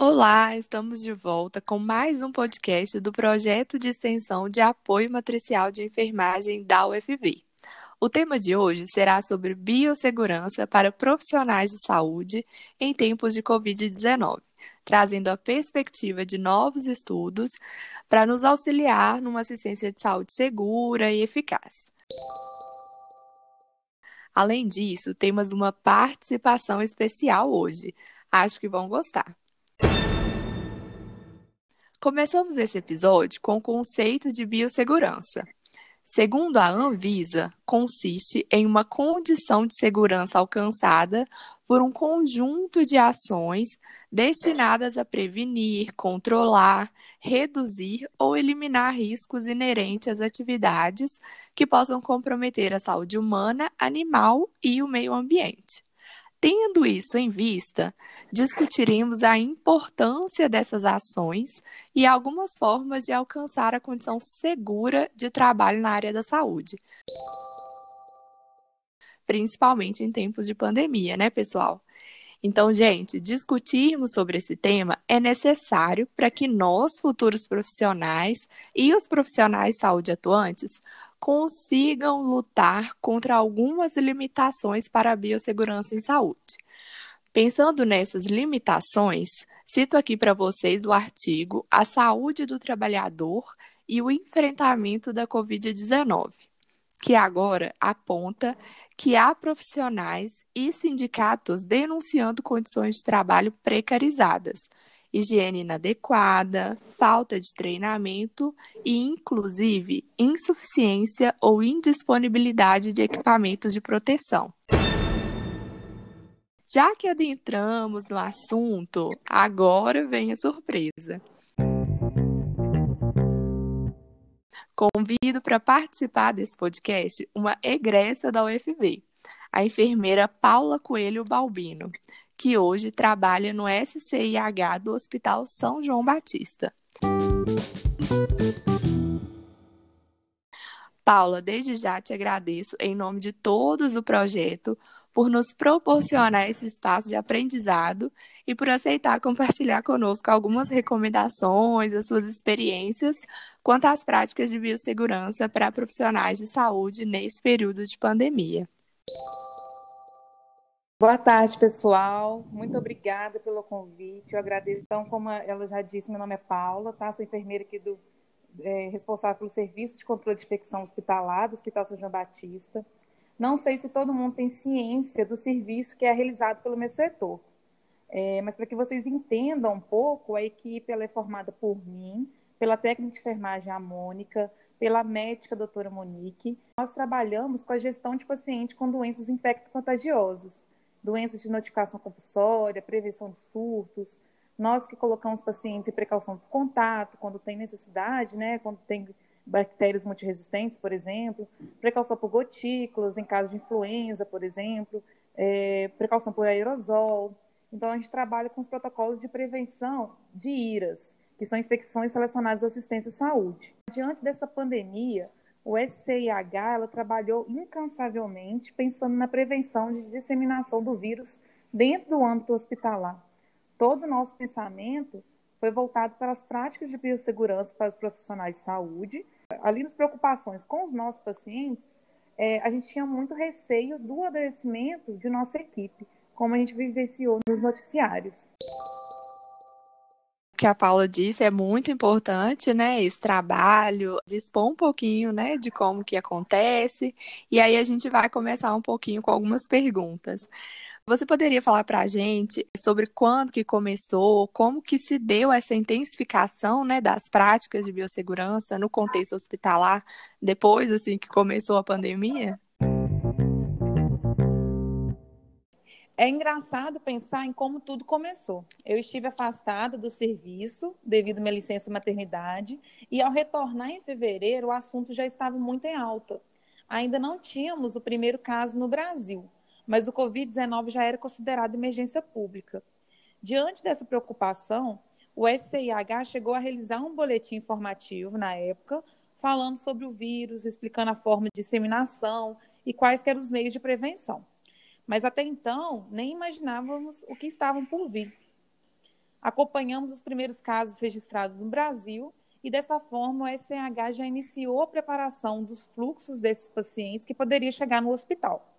Olá, estamos de volta com mais um podcast do projeto de extensão de apoio matricial de enfermagem da UFV. O tema de hoje será sobre biossegurança para profissionais de saúde em tempos de Covid-19, trazendo a perspectiva de novos estudos para nos auxiliar numa assistência de saúde segura e eficaz. Além disso, temos uma participação especial hoje. Acho que vão gostar. Começamos esse episódio com o conceito de biossegurança. Segundo a Anvisa, consiste em uma condição de segurança alcançada por um conjunto de ações destinadas a prevenir, controlar, reduzir ou eliminar riscos inerentes às atividades que possam comprometer a saúde humana, animal e o meio ambiente. Tendo isso em vista, discutiremos a importância dessas ações e algumas formas de alcançar a condição segura de trabalho na área da saúde. Principalmente em tempos de pandemia, né, pessoal? Então, gente, discutirmos sobre esse tema é necessário para que nós, futuros profissionais e os profissionais de saúde atuantes, consigam lutar contra algumas limitações para a biossegurança em saúde. Pensando nessas limitações, cito aqui para vocês o artigo A Saúde do Trabalhador e o Enfrentamento da Covid-19, que agora aponta que há profissionais e sindicatos denunciando condições de trabalho precarizadas, higiene inadequada, falta de treinamento e, inclusive, insuficiência ou indisponibilidade de equipamentos de proteção. Já que adentramos no assunto, agora vem a surpresa. Convido para participar desse podcast uma egressa da UFV, a enfermeira Paula Coelho Balbino, que hoje trabalha no SCIH do Hospital São João Batista. Paula, desde já te agradeço em nome de todos do projeto por nos proporcionar esse espaço de aprendizado e por aceitar compartilhar conosco algumas recomendações, as suas experiências quanto às práticas de biossegurança para profissionais de saúde nesse período de pandemia. Boa tarde, pessoal. Muito obrigada pelo convite. Eu agradeço. Então, como ela já disse, meu nome é Paula, tá? Sou enfermeira aqui do é, responsável pelo serviço de controle de infecção hospitalar do Hospital São João Batista. Não sei se todo mundo tem ciência do serviço que é realizado pelo meu setor, é, mas para que vocês entendam um pouco, a equipe é formada por mim, pela técnica de enfermagem a Mônica, pela médica a doutora Monique. Nós trabalhamos com a gestão de paciente com doenças infecto-contagiosas doenças de notificação compulsória, prevenção de surtos. Nós que colocamos pacientes em precaução por contato, quando tem necessidade, né, quando tem bactérias multiresistentes, por exemplo, precaução por gotículas, em caso de influenza, por exemplo, é, precaução por aerosol. Então, a gente trabalha com os protocolos de prevenção de IRAS, que são infecções relacionadas à assistência à saúde. Diante dessa pandemia, o SCIH ela trabalhou incansavelmente pensando na prevenção de disseminação do vírus dentro do âmbito hospitalar. Todo o nosso pensamento foi voltado para as práticas de biossegurança para os profissionais de saúde. Ali nas preocupações com os nossos pacientes, é, a gente tinha muito receio do adoecimento de nossa equipe, como a gente vivenciou nos noticiários que a Paula disse é muito importante, né? Esse trabalho, dispor um pouquinho, né, de como que acontece. E aí a gente vai começar um pouquinho com algumas perguntas. Você poderia falar para a gente sobre quando que começou, como que se deu essa intensificação, né, das práticas de biossegurança no contexto hospitalar depois, assim, que começou a pandemia? É engraçado pensar em como tudo começou. Eu estive afastada do serviço devido à minha licença maternidade e ao retornar em fevereiro o assunto já estava muito em alta. Ainda não tínhamos o primeiro caso no Brasil, mas o Covid-19 já era considerado emergência pública. Diante dessa preocupação, o SCIH chegou a realizar um boletim informativo na época, falando sobre o vírus, explicando a forma de disseminação e quais eram os meios de prevenção mas até então nem imaginávamos o que estavam por vir. acompanhamos os primeiros casos registrados no Brasil e dessa forma o SCH já iniciou a preparação dos fluxos desses pacientes que poderiam chegar no hospital.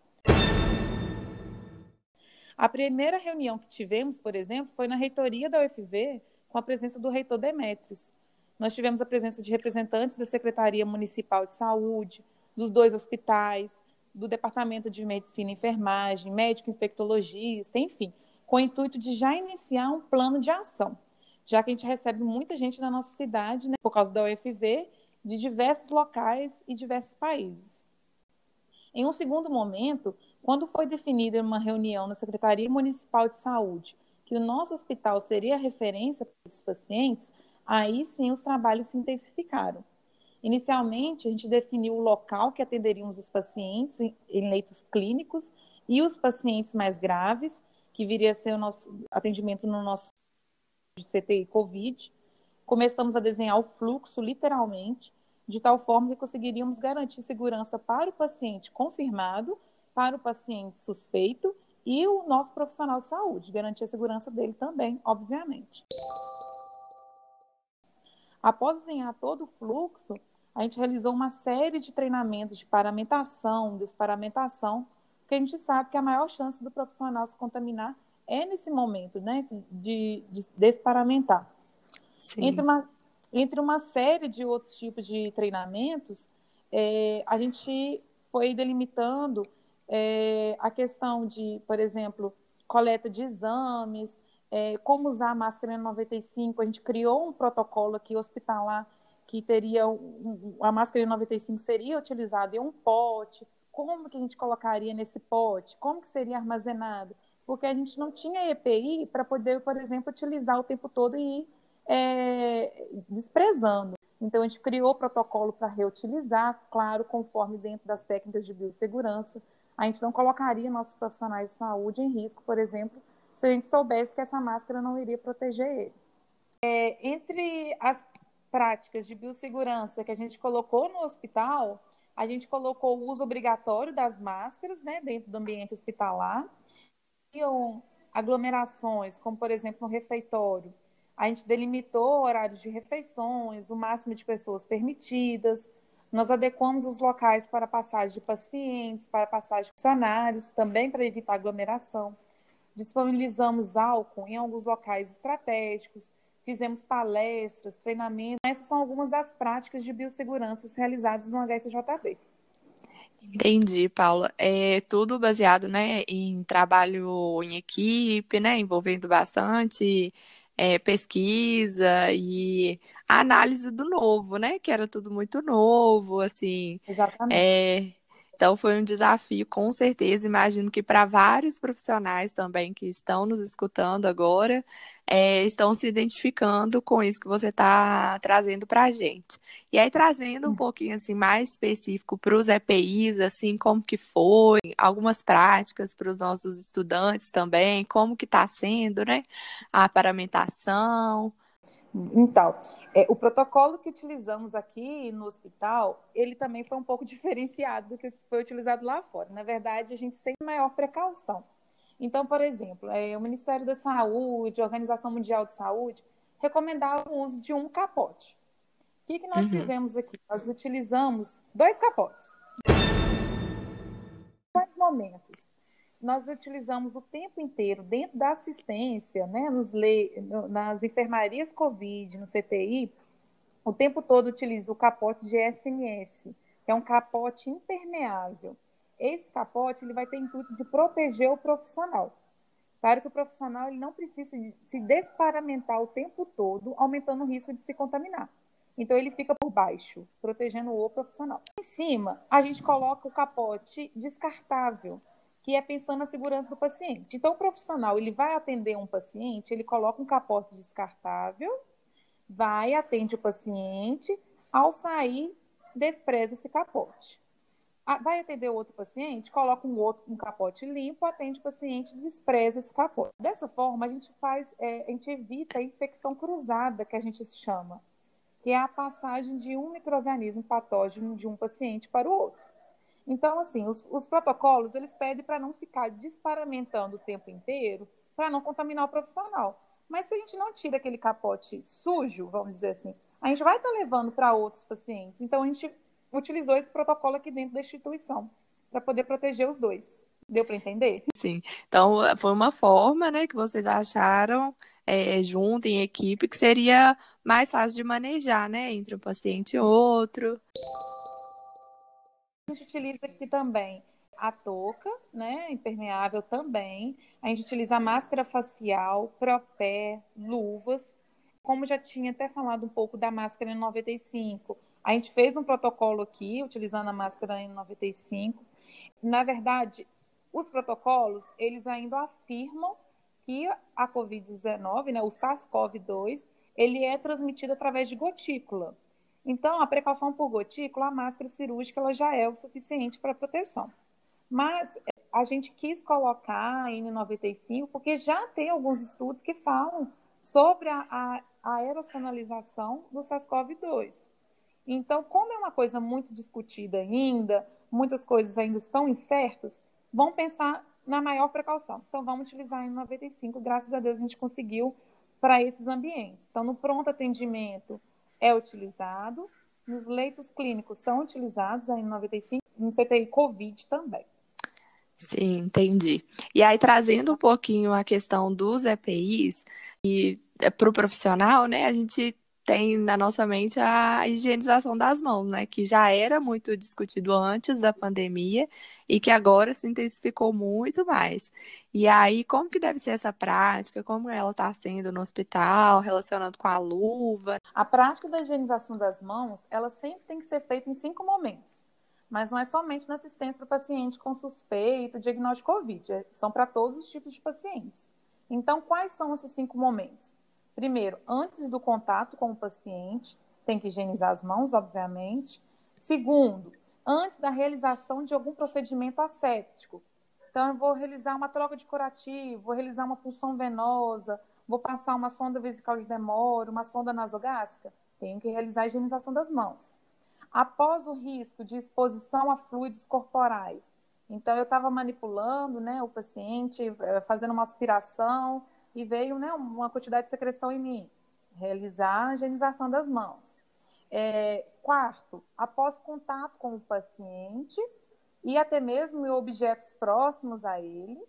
A primeira reunião que tivemos, por exemplo, foi na reitoria da UFV, com a presença do reitor Demetrios. Nós tivemos a presença de representantes da Secretaria Municipal de Saúde, dos dois hospitais, do Departamento de Medicina e Enfermagem, médico infectologista, enfim, com o intuito de já iniciar um plano de ação, já que a gente recebe muita gente na nossa cidade, né, por causa da UFV, de diversos locais e diversos países. Em um segundo momento, quando foi definida uma reunião na Secretaria Municipal de Saúde que o nosso hospital seria referência para esses pacientes, aí sim os trabalhos se intensificaram. Inicialmente, a gente definiu o local que atenderíamos os pacientes em leitos clínicos e os pacientes mais graves, que viria a ser o nosso atendimento no nosso CTI COVID. Começamos a desenhar o fluxo, literalmente, de tal forma que conseguiríamos garantir segurança para o paciente confirmado, para o paciente suspeito e o nosso profissional de saúde, garantir a segurança dele também, obviamente. Após desenhar todo o fluxo, a gente realizou uma série de treinamentos de paramentação, desparamentação, porque a gente sabe que a maior chance do profissional se contaminar é nesse momento, né, de, de desparamentar. Entre uma, entre uma série de outros tipos de treinamentos, é, a gente foi delimitando é, a questão de, por exemplo, coleta de exames, é, como usar a máscara N95. A gente criou um protocolo aqui hospitalar que teria um, a máscara N95 seria utilizada em um pote. Como que a gente colocaria nesse pote? Como que seria armazenado? Porque a gente não tinha EPI para poder, por exemplo, utilizar o tempo todo e ir é, desprezando. Então, a gente criou o protocolo para reutilizar, claro, conforme dentro das técnicas de biossegurança. A gente não colocaria nossos profissionais de saúde em risco, por exemplo, se a gente soubesse que essa máscara não iria proteger ele. É, entre as práticas de biossegurança que a gente colocou no hospital, a gente colocou o uso obrigatório das máscaras né, dentro do ambiente hospitalar. E aglomerações, como por exemplo no refeitório, a gente delimitou horários de refeições, o máximo de pessoas permitidas. Nós adequamos os locais para passagem de pacientes, para passagem de funcionários, também para evitar aglomeração. Disponibilizamos álcool em alguns locais estratégicos, fizemos palestras, treinamentos. Essas são algumas das práticas de biossegurança realizadas no HSJB. Entendi, Paula. É tudo baseado, né, em trabalho em equipe, né, envolvendo bastante é, pesquisa e análise do novo, né, que era tudo muito novo, assim. Exatamente. É, então foi um desafio, com certeza. Imagino que para vários profissionais também que estão nos escutando agora, é, estão se identificando com isso que você está trazendo para a gente. E aí trazendo um pouquinho assim mais específico para os EPIs, assim como que foi, algumas práticas para os nossos estudantes também, como que está sendo, né? A paramentação. Então, é, o protocolo que utilizamos aqui no hospital, ele também foi um pouco diferenciado do que foi utilizado lá fora. Na verdade, a gente tem maior precaução. Então, por exemplo, é, o Ministério da Saúde, a Organização Mundial de Saúde, recomendavam o uso de um capote. O que, que nós uhum. fizemos aqui? Nós utilizamos dois capotes. Quais momentos? Nós utilizamos o tempo inteiro, dentro da assistência, né, nos le... nas enfermarias COVID, no CTI, o tempo todo utiliza o capote de SMS, que é um capote impermeável. Esse capote ele vai ter intuito de proteger o profissional. Claro que o profissional ele não precisa se desparamentar o tempo todo, aumentando o risco de se contaminar. Então ele fica por baixo, protegendo o profissional. Em cima, a gente coloca o capote descartável, que é pensando na segurança do paciente. Então, o profissional ele vai atender um paciente, ele coloca um capote descartável, vai, atende o paciente, ao sair, despreza esse capote. Vai atender outro paciente, coloca um outro um capote limpo, atende o paciente, despreza esse capote. Dessa forma, a gente faz, é, a gente evita a infecção cruzada, que a gente chama, que é a passagem de um microorganismo patógeno de um paciente para o outro. Então, assim, os, os protocolos, eles pedem para não ficar disparamentando o tempo inteiro, para não contaminar o profissional. Mas se a gente não tira aquele capote sujo, vamos dizer assim, a gente vai estar levando para outros pacientes. Então, a gente utilizou esse protocolo aqui dentro da instituição para poder proteger os dois. Deu para entender? Sim. Então, foi uma forma, né, que vocês acharam é, junto em equipe que seria mais fácil de manejar, né, entre um paciente e outro. A gente utiliza aqui também a touca, né, impermeável também. A gente utiliza máscara facial, propé, luvas. Como já tinha até falado um pouco da máscara N95, a gente fez um protocolo aqui, utilizando a máscara N95. Na verdade, os protocolos, eles ainda afirmam que a COVID-19, né, o SARS-CoV-2, ele é transmitido através de gotícula. Então, a precaução por gotícula, a máscara cirúrgica, ela já é o suficiente para proteção. Mas a gente quis colocar a N95 porque já tem alguns estudos que falam sobre a, a, do SARS-CoV-2. Então, como é uma coisa muito discutida ainda, muitas coisas ainda estão incertas, vamos pensar na maior precaução. Então, vamos utilizar a N95. Graças a Deus, a gente conseguiu para esses ambientes. Então, no pronto atendimento é utilizado, nos leitos clínicos são utilizados a N95, no CTI COVID também. Sim, entendi. E aí, trazendo um pouquinho a questão dos EPIs e para o profissional, né, a gente tem na nossa mente a higienização das mãos, né, que já era muito discutido antes da pandemia e que agora se intensificou muito mais. E aí, como que deve ser essa prática? Como ela está sendo no hospital, relacionando com a luva? A prática da higienização das mãos, ela sempre tem que ser feita em cinco momentos mas não é somente na assistência para o paciente com suspeito, diagnóstico Covid, é, são para todos os tipos de pacientes. Então, quais são esses cinco momentos? Primeiro, antes do contato com o paciente, tem que higienizar as mãos, obviamente. Segundo, antes da realização de algum procedimento asséptico. Então, eu vou realizar uma troca de curativo, vou realizar uma punção venosa, vou passar uma sonda vesical de demora, uma sonda nasogástrica. Tenho que realizar a higienização das mãos após o risco de exposição a fluidos corporais. Então, eu estava manipulando né, o paciente, eh, fazendo uma aspiração e veio né, uma quantidade de secreção em mim. Realizar a higienização das mãos. É, quarto, após contato com o paciente e até mesmo objetos próximos a ele.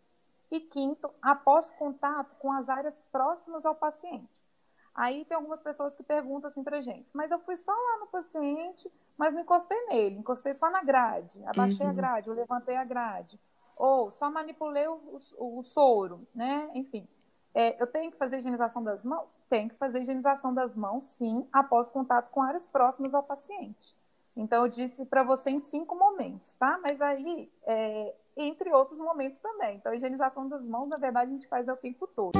E quinto, após contato com as áreas próximas ao paciente. Aí tem algumas pessoas que perguntam assim pra gente, mas eu fui só lá no paciente, mas não encostei nele, encostei só na grade, abaixei uhum. a grade, eu levantei a grade. Ou só manipulei o, o, o soro, né? Enfim. É, eu tenho que fazer higienização das mãos? Tenho que fazer higienização das mãos, sim, após contato com áreas próximas ao paciente. Então, eu disse para você em cinco momentos, tá? Mas aí, é, entre outros momentos também. Então, a higienização das mãos, na verdade, a gente faz o tempo todo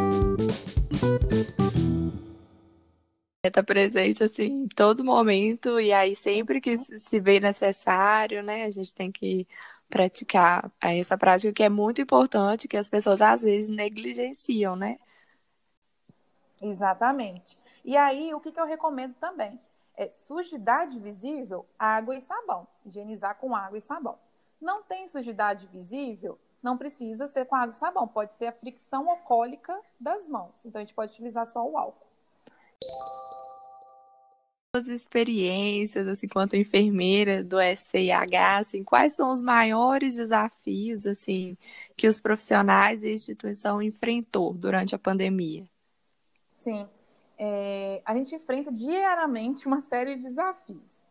está presente assim em todo momento e aí sempre que se vê necessário, né, a gente tem que praticar essa prática que é muito importante, que as pessoas às vezes negligenciam, né? Exatamente. E aí, o que, que eu recomendo também? É sujidade visível, água e sabão. Higienizar com água e sabão. Não tem sujidade visível, não precisa ser com água e sabão. Pode ser a fricção alcoólica das mãos. Então, a gente pode utilizar só o álcool suas experiências, assim, quanto enfermeira do SCIH, assim, quais são os maiores desafios, assim, que os profissionais da instituição enfrentou durante a pandemia? Sim, é, a gente enfrenta diariamente uma série de desafios,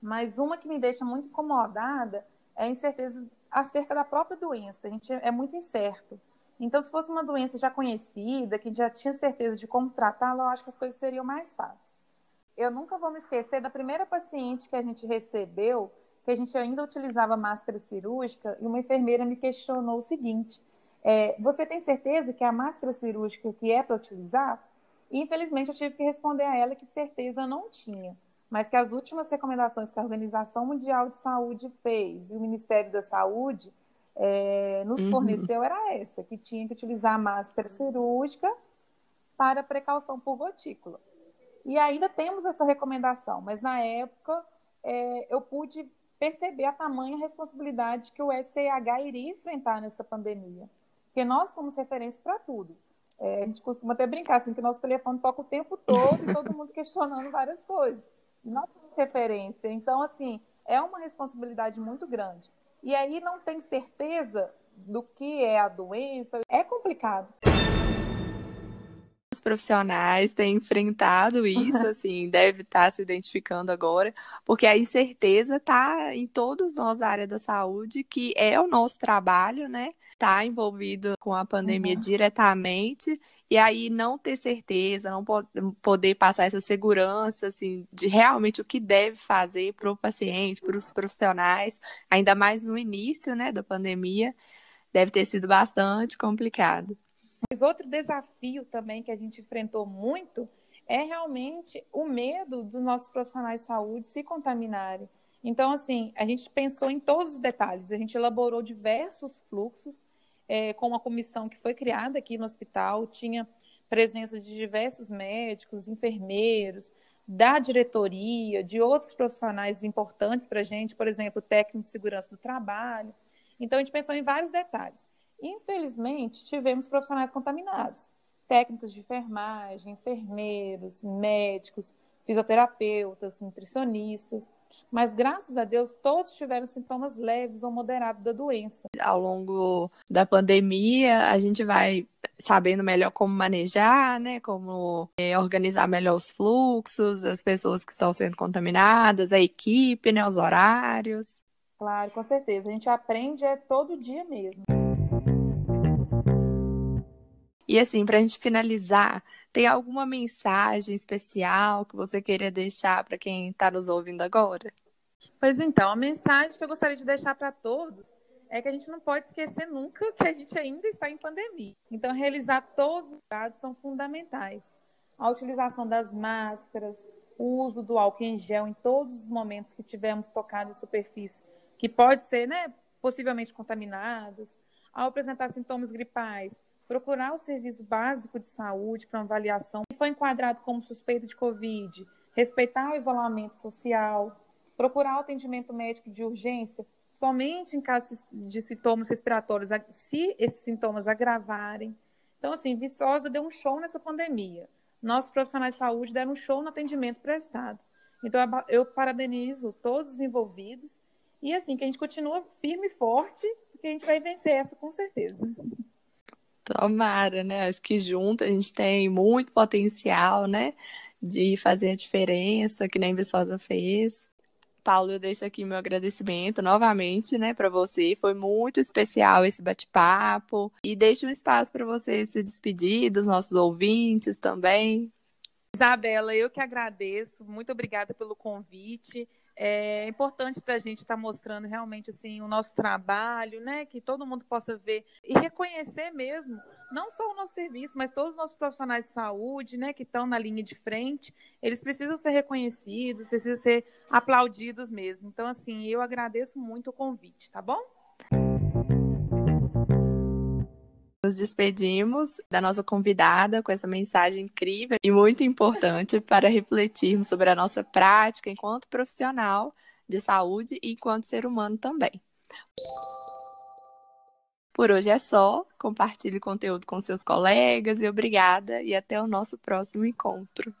mas uma que me deixa muito incomodada é a incerteza acerca da própria doença. A gente é muito incerto. Então, se fosse uma doença já conhecida, que já tinha certeza de como tratá-la, eu acho que as coisas seriam mais fáceis eu nunca vou me esquecer da primeira paciente que a gente recebeu, que a gente ainda utilizava máscara cirúrgica, e uma enfermeira me questionou o seguinte: é, Você tem certeza que a máscara cirúrgica que é para utilizar? E, infelizmente, eu tive que responder a ela que certeza não tinha, mas que as últimas recomendações que a Organização Mundial de Saúde fez e o Ministério da Saúde é, nos uhum. forneceu era essa, que tinha que utilizar a máscara cirúrgica para precaução por gotícula. E ainda temos essa recomendação, mas na época é, eu pude perceber a tamanha responsabilidade que o SCH iria enfrentar nessa pandemia. Porque nós somos referência para tudo. É, a gente costuma até brincar assim, que nosso telefone toca o tempo todo e todo mundo questionando várias coisas. Não temos referência. Então, assim, é uma responsabilidade muito grande. E aí não tem certeza do que é a doença, é complicado profissionais têm enfrentado isso, assim, deve estar tá se identificando agora, porque a incerteza está em todos nós da área da saúde, que é o nosso trabalho, né? Está envolvido com a pandemia uhum. diretamente, e aí não ter certeza, não poder passar essa segurança, assim, de realmente o que deve fazer para o paciente, para os profissionais, ainda mais no início, né, da pandemia, deve ter sido bastante complicado. Mas outro desafio também que a gente enfrentou muito é realmente o medo dos nossos profissionais de saúde se contaminarem. Então, assim, a gente pensou em todos os detalhes, a gente elaborou diversos fluxos é, com uma comissão que foi criada aqui no hospital, tinha presença de diversos médicos, enfermeiros, da diretoria, de outros profissionais importantes para a gente, por exemplo, técnico de segurança do trabalho. Então, a gente pensou em vários detalhes. Infelizmente, tivemos profissionais contaminados, técnicos de enfermagem, enfermeiros, médicos, fisioterapeutas, nutricionistas, mas graças a Deus todos tiveram sintomas leves ou moderados da doença. Ao longo da pandemia, a gente vai sabendo melhor como manejar, né? Como é, organizar melhor os fluxos, as pessoas que estão sendo contaminadas, a equipe, né? Os horários. Claro, com certeza. A gente aprende é todo dia mesmo. E assim, para a gente finalizar, tem alguma mensagem especial que você queria deixar para quem está nos ouvindo agora? Pois então, a mensagem que eu gostaria de deixar para todos é que a gente não pode esquecer nunca que a gente ainda está em pandemia. Então, realizar todos os dados são fundamentais. A utilização das máscaras, o uso do álcool em gel em todos os momentos que tivermos tocado em superfície que pode ser, né, possivelmente contaminados. Ao apresentar sintomas gripais, procurar o serviço básico de saúde para avaliação. Se foi enquadrado como suspeito de Covid, respeitar o isolamento social, procurar o atendimento médico de urgência somente em caso de sintomas respiratórios, se esses sintomas agravarem. Então, assim, Viçosa deu um show nessa pandemia. Nossos profissionais de saúde deram um show no atendimento prestado. Então, eu parabenizo todos os envolvidos e, assim, que a gente continua firme e forte, porque a gente vai vencer essa com certeza. Tomara, né? Acho que junto a gente tem muito potencial, né? De fazer a diferença, que nem Viçosa fez. Paulo, eu deixo aqui meu agradecimento novamente, né, para você. Foi muito especial esse bate-papo. E deixo um espaço para você se despedir dos nossos ouvintes também. Isabela, eu que agradeço. Muito obrigada pelo convite é importante para a gente estar tá mostrando realmente assim o nosso trabalho, né? Que todo mundo possa ver e reconhecer mesmo, não só o nosso serviço, mas todos os nossos profissionais de saúde, né? Que estão na linha de frente, eles precisam ser reconhecidos, precisam ser aplaudidos mesmo. Então, assim, eu agradeço muito o convite, tá bom? Nos despedimos da nossa convidada com essa mensagem incrível e muito importante para refletirmos sobre a nossa prática enquanto profissional de saúde e enquanto ser humano também. Por hoje é só. Compartilhe conteúdo com seus colegas e obrigada e até o nosso próximo encontro.